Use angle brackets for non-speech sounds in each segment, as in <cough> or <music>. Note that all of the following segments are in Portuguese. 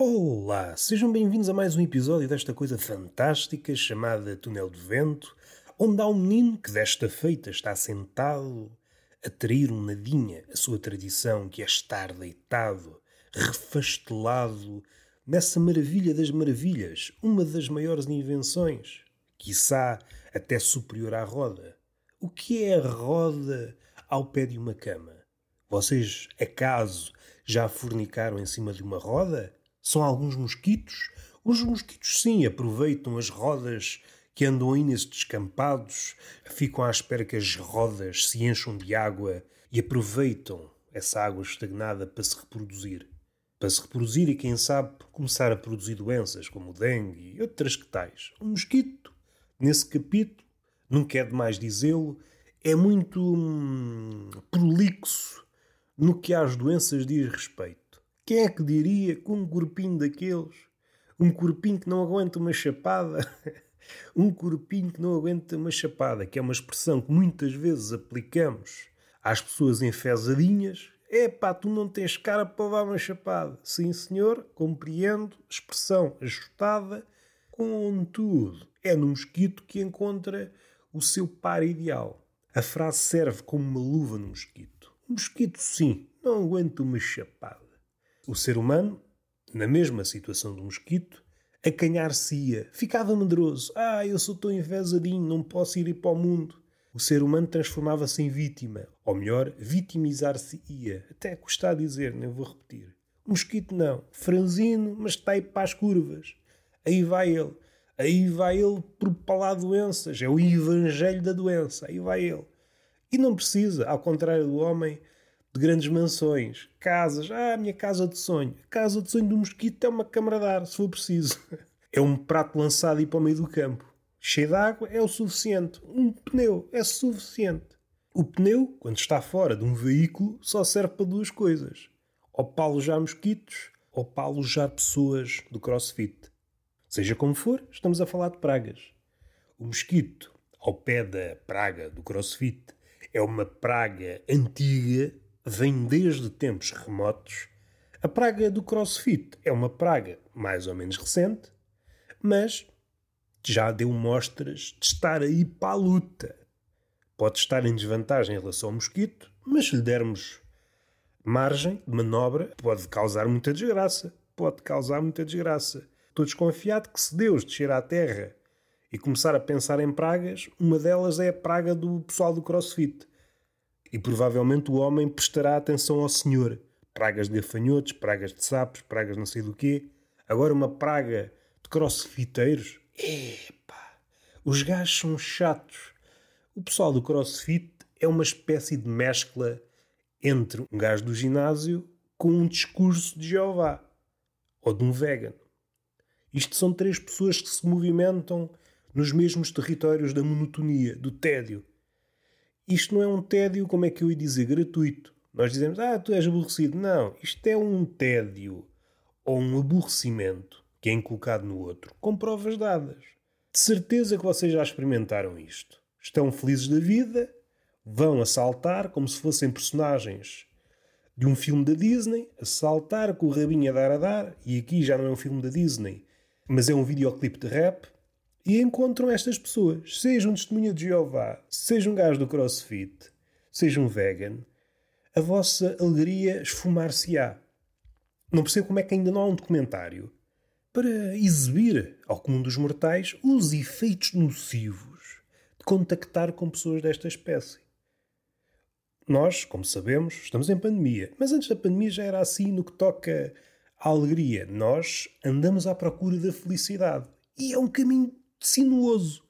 Olá, sejam bem-vindos a mais um episódio desta coisa fantástica chamada Túnel de Vento, onde há um menino que desta feita está sentado a trair um nadinha a sua tradição, que é estar deitado, refastelado, nessa maravilha das maravilhas, uma das maiores invenções, quiçá até superior à roda. O que é a roda ao pé de uma cama? Vocês, acaso, já fornicaram em cima de uma roda? São alguns mosquitos? Os mosquitos, sim, aproveitam as rodas que andam aí nesses descampados, ficam à espera que as rodas se encham de água e aproveitam essa água estagnada para se reproduzir. Para se reproduzir e, quem sabe, começar a produzir doenças como o dengue e outras que tais. Um mosquito, nesse capítulo, nunca é demais dizê-lo, é muito hum, prolixo no que às doenças diz respeito. Quem é que diria que um corpinho daqueles, um corpinho que não aguenta uma chapada, <laughs> um corpinho que não aguenta uma chapada, que é uma expressão que muitas vezes aplicamos às pessoas enfesadinhas, é pá, tu não tens cara para levar uma chapada. Sim, senhor, compreendo, expressão ajustada, contudo, é no mosquito que encontra o seu par ideal. A frase serve como uma luva no mosquito. O mosquito, sim, não aguenta uma chapada. O ser humano, na mesma situação do mosquito, acanhar-se-ia, ficava medroso. Ah, eu sou tão enfesadinho, não posso ir para o mundo. O ser humano transformava-se em vítima, ou melhor, vitimizar-se-ia. Até custar dizer, nem vou repetir. O mosquito não, franzino, mas está aí para as curvas. Aí vai ele. Aí vai ele propalar doenças. É o evangelho da doença. Aí vai ele. E não precisa, ao contrário do homem, de grandes mansões, casas. Ah, a minha casa de sonho. A casa de sonho do mosquito é uma câmara de ar, se for preciso. <laughs> É um prato lançado e para o meio do campo. Cheio de água é o suficiente. Um pneu é suficiente. O pneu, quando está fora de um veículo, só serve para duas coisas: ou para alojar mosquitos ou para alojar pessoas do crossfit. Seja como for, estamos a falar de pragas. O mosquito, ao pé da praga do crossfit, é uma praga antiga vem desde tempos remotos. A praga do crossfit é uma praga mais ou menos recente, mas já deu mostras de estar aí para a luta. Pode estar em desvantagem em relação ao mosquito, mas se lhe dermos margem de manobra, pode causar muita desgraça. Pode causar muita desgraça. Estou desconfiado que se Deus descer à Terra e começar a pensar em pragas, uma delas é a praga do pessoal do crossfit. E provavelmente o homem prestará atenção ao Senhor. Pragas de gafanhotos, pragas de sapos, pragas não sei do quê. Agora uma praga de crossfiteiros. Epá! Os gajos são chatos. O pessoal do crossfit é uma espécie de mescla entre um gajo do ginásio com um discurso de Jeová. Ou de um vegan. Isto são três pessoas que se movimentam nos mesmos territórios da monotonia, do tédio. Isto não é um tédio, como é que eu ia dizer, gratuito. Nós dizemos, ah, tu és aborrecido. Não, isto é um tédio ou um aborrecimento que é inculcado no outro, com provas dadas. De certeza que vocês já experimentaram isto. Estão felizes da vida, vão assaltar como se fossem personagens de um filme da Disney, assaltar com o rabinho a dar a dar, e aqui já não é um filme da Disney, mas é um videoclipe de rap, e encontram estas pessoas, seja um testemunho de Jeová, seja um gajo do crossfit, seja um vegan, a vossa alegria esfumar-se-á. Não percebo como é que ainda não há um documentário para exibir ao comum dos mortais os efeitos nocivos de contactar com pessoas desta espécie. Nós, como sabemos, estamos em pandemia, mas antes da pandemia já era assim no que toca à alegria. Nós andamos à procura da felicidade. E é um caminho sinuoso.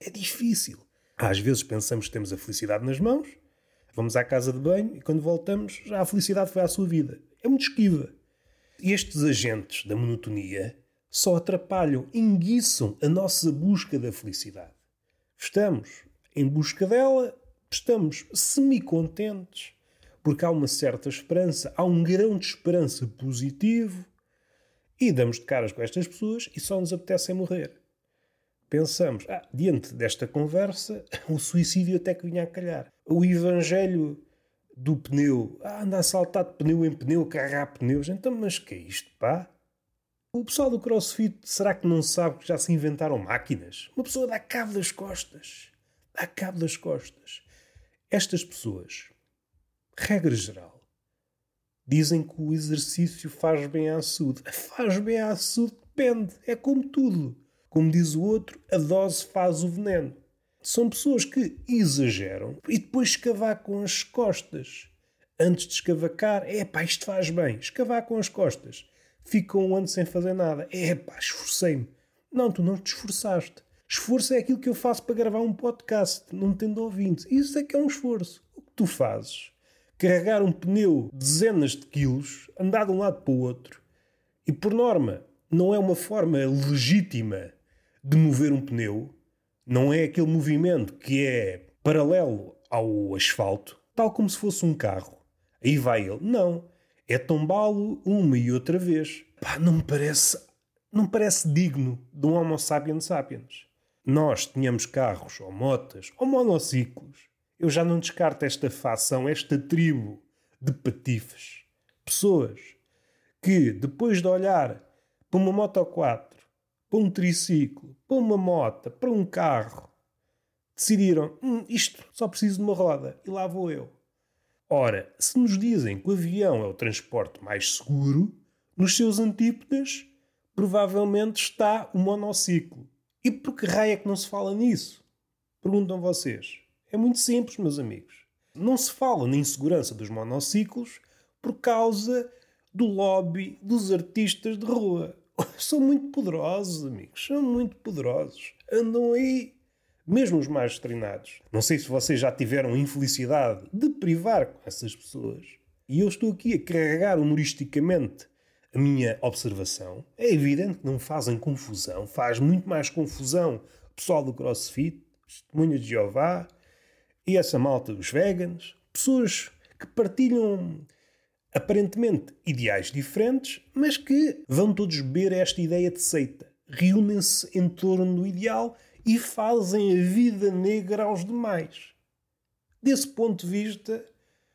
É difícil. Às vezes pensamos que temos a felicidade nas mãos, vamos à casa de banho e quando voltamos já a felicidade foi à sua vida. É muito esquiva. E estes agentes da monotonia só atrapalham, enguiçam a nossa busca da felicidade. Estamos em busca dela, estamos semi-contentes, porque há uma certa esperança, há um grão de esperança positivo, e damos de caras com estas pessoas e só nos apetece morrer pensamos, ah, diante desta conversa, <laughs> o suicídio até que vinha a calhar. O evangelho do pneu, ah, anda a saltar de pneu em pneu, carregar pneus, então, mas que é isto, pá? O pessoal do CrossFit, será que não sabe que já se inventaram máquinas? Uma pessoa dá cabo das costas. Dá cabo das costas. Estas pessoas, regra geral, dizem que o exercício faz bem à saúde. Faz bem à saúde, depende. É como tudo. Como diz o outro, a dose faz o veneno. São pessoas que exageram e depois escavacam as costas. Antes de escavacar, é pá, isto faz bem. Escavacam as costas. Ficam um ano sem fazer nada. É pá, esforcei-me. Não, tu não te esforçaste. Esforço é aquilo que eu faço para gravar um podcast, não tendo ouvintes. Isso é que é um esforço. O que tu fazes? Carregar um pneu dezenas de quilos, andar de um lado para o outro. E por norma, não é uma forma legítima de mover um pneu, não é aquele movimento que é paralelo ao asfalto, tal como se fosse um carro. Aí vai ele. Não. É tombá-lo uma e outra vez. Pá, não me parece. Não parece digno de um Homo sapiens sapiens. Nós tínhamos carros, ou motas, ou monociclos. Eu já não descarto esta facção, esta tribo de patifes. Pessoas que, depois de olhar para uma moto 4, para um triciclo, para uma moto, para um carro, decidiram: hum, isto só preciso de uma roda e lá vou eu. Ora, se nos dizem que o avião é o transporte mais seguro, nos seus antípodas provavelmente está o monociclo. E por que raio é que não se fala nisso? Perguntam vocês. É muito simples, meus amigos. Não se fala na insegurança dos monociclos por causa do lobby dos artistas de rua. <laughs> São muito poderosos, amigos. São muito poderosos. Andam aí, mesmo os mais treinados. Não sei se vocês já tiveram a infelicidade de privar com essas pessoas. E eu estou aqui a carregar humoristicamente a minha observação. É evidente que não fazem confusão. Faz muito mais confusão o pessoal do CrossFit, testemunhas de Jeová e essa malta dos veganos. Pessoas que partilham aparentemente ideais diferentes, mas que vão todos beber esta ideia de seita. Reúnem-se em torno do ideal e fazem a vida negra aos demais. Desse ponto de vista,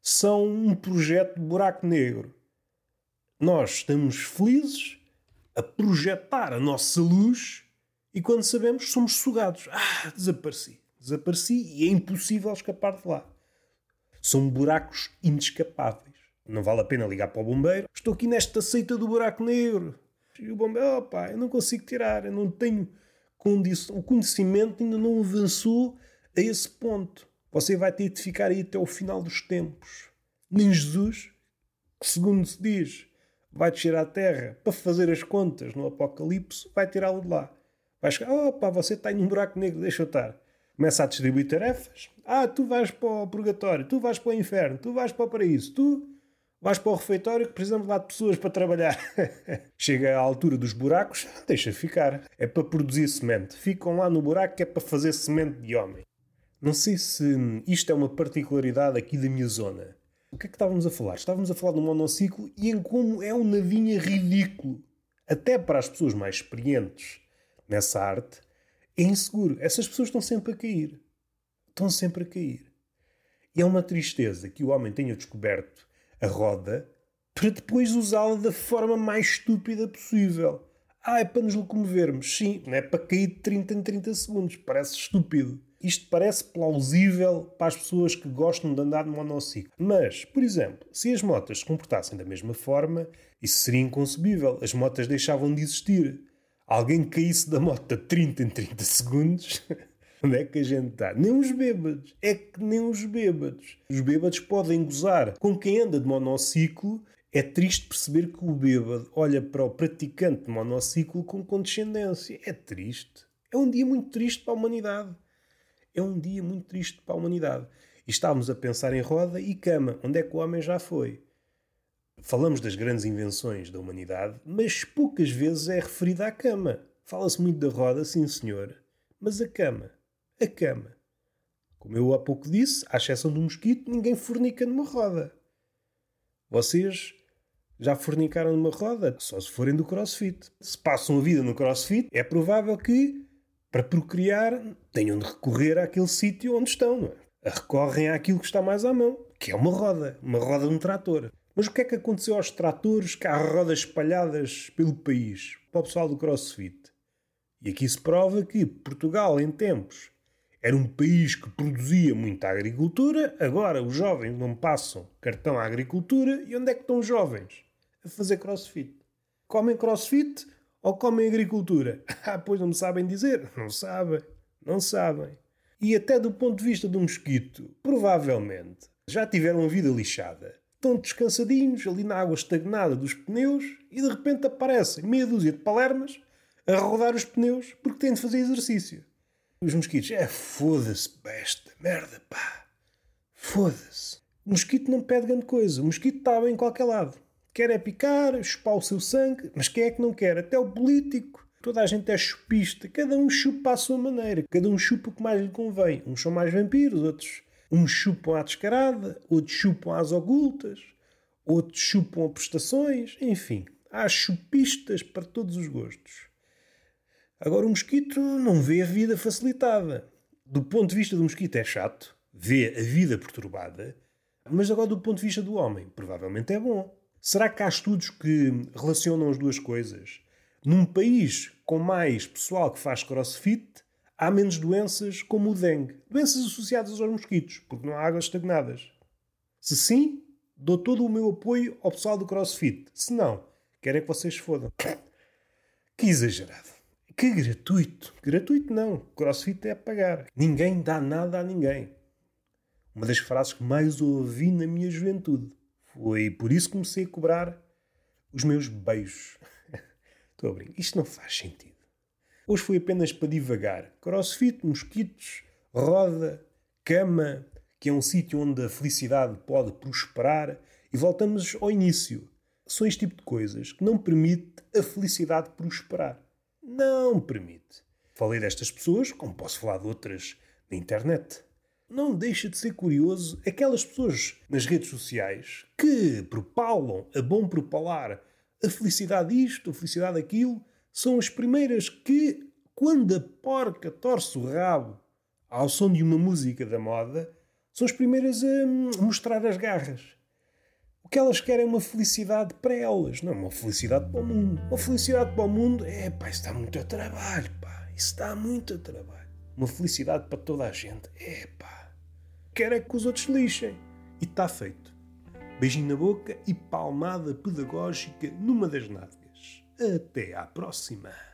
são um projeto de buraco negro. Nós estamos felizes a projetar a nossa luz e quando sabemos somos sugados. Ah, desapareci. Desapareci e é impossível escapar de lá. São buracos inescapáveis. Não vale a pena ligar para o bombeiro. Estou aqui nesta seita do buraco negro. E o bombeiro, opá, eu não consigo tirar, eu não tenho condição. O conhecimento ainda não avançou a esse ponto. Você vai ter de ficar aí até o final dos tempos. Nem Jesus, que segundo se diz, vai descer à terra para fazer as contas no Apocalipse, vai tirá-lo de lá. Vai chegar, opa, você está em um buraco negro, deixa eu estar. Começa a distribuir tarefas. Ah, tu vais para o purgatório, tu vais para o inferno, tu vais para o paraíso, tu Vais para o refeitório que precisamos lá de pessoas para trabalhar. <laughs> Chega à altura dos buracos, <laughs> deixa ficar. É para produzir semente. Ficam lá no buraco que é para fazer semente de homem. Não sei se isto é uma particularidade aqui da minha zona. O que é que estávamos a falar? Estávamos a falar do monociclo e em como é um navinha ridículo. Até para as pessoas mais experientes nessa arte, é inseguro. Essas pessoas estão sempre a cair. Estão sempre a cair. E é uma tristeza que o homem tenha descoberto a roda para depois usá-la da forma mais estúpida possível. Ah, é para nos locomovermos. Sim, não é para cair de 30 em 30 segundos. Parece estúpido. Isto parece plausível para as pessoas que gostam de andar de monociclo. Mas, por exemplo, se as motas se comportassem da mesma forma, isso seria inconcebível. As motas deixavam de existir. Alguém caísse da moto a 30 em 30 segundos <laughs> Onde é que a gente está? Nem os bêbados. É que nem os bêbados. Os bêbados podem gozar. Com quem anda de monociclo, é triste perceber que o bêbado olha para o praticante de monociclo com condescendência. É triste. É um dia muito triste para a humanidade. É um dia muito triste para a humanidade. E estávamos a pensar em roda e cama. Onde é que o homem já foi? Falamos das grandes invenções da humanidade, mas poucas vezes é referida à cama. Fala-se muito da roda, sim senhor, mas a cama a cama. Como eu há pouco disse, à exceção do mosquito, ninguém fornica numa roda. Vocês já fornicaram numa roda? Só se forem do crossfit. Se passam a vida no crossfit, é provável que, para procriar, tenham de recorrer àquele sítio onde estão. Não é? Recorrem àquilo que está mais à mão, que é uma roda. Uma roda de um trator. Mas o que é que aconteceu aos tratores que há rodas espalhadas pelo país, para o pessoal do CrossFit? E aqui se prova que Portugal, em tempos, era um país que produzia muita agricultura, agora os jovens não passam cartão à agricultura, e onde é que estão os jovens? A fazer crossfit. Comem crossfit ou comem agricultura? <laughs> Ah, pois não me sabem dizer. Não sabem. Não sabem. E até do ponto de vista do mosquito, provavelmente já tiveram a vida lixada estão descansadinhos ali na água estagnada dos pneus e de repente aparecem meia dúzia de palermas a rodar os pneus porque têm de fazer exercício. Os mosquitos, é foda-se, besta, merda, pá. Foda-se. O mosquito não pede grande coisa. O mosquito está bem em qualquer lado. Quer é picar, chupar o seu sangue, mas quem é que não quer? Até o político. Toda a gente é chupista. Cada um chupa à sua maneira. Cada um chupa o que mais lhe convém. Uns são mais vampiros, outros Uns chupam à descarada, outros chupam às ocultas, outros chupam a prestações, enfim, há chupistas para todos os gostos. Agora, o mosquito não vê a vida facilitada. Do ponto de vista do mosquito, é chato, vê a vida perturbada, mas agora, do ponto de vista do homem, provavelmente é bom. Será que há estudos que relacionam as duas coisas? Num país com mais pessoal que faz crossfit, há menos doenças como o dengue. Doenças associadas aos mosquitos, porque não há águas estagnadas. Se sim, dou todo o meu apoio ao pessoal do CrossFit. Se não, querem que vocês fodam. <coughs> Que exagerado. Que gratuito. Gratuito não. CrossFit é pagar. Ninguém dá nada a ninguém. Uma das frases que mais ouvi na minha juventude. Foi por isso que comecei a cobrar os meus beijos. <laughs> Estou a brincar. Isto não faz sentido. Hoje foi apenas para divagar. Crossfit, mosquitos, roda, cama, que é um sítio onde a felicidade pode prosperar, e voltamos ao início. São este tipo de coisas que não permite a felicidade prosperar. Não permite. Falei destas pessoas, como posso falar de outras na internet. Não deixa de ser curioso aquelas pessoas nas redes sociais que propalam, a bom propalar, a felicidade isto, a felicidade aquilo, são as primeiras que, quando a porca torce o rabo ao som de uma música da moda, são as primeiras a mostrar as garras. O que elas querem é uma felicidade para elas, não uma felicidade para o mundo. Uma felicidade para o mundo é pá, isso dá muito trabalho, pá, isso dá muito trabalho. Uma felicidade para toda a gente, é pá, quer é que os outros lixem. E está feito. Beijinho na boca e palmada pedagógica numa das nádegas. Até à próxima!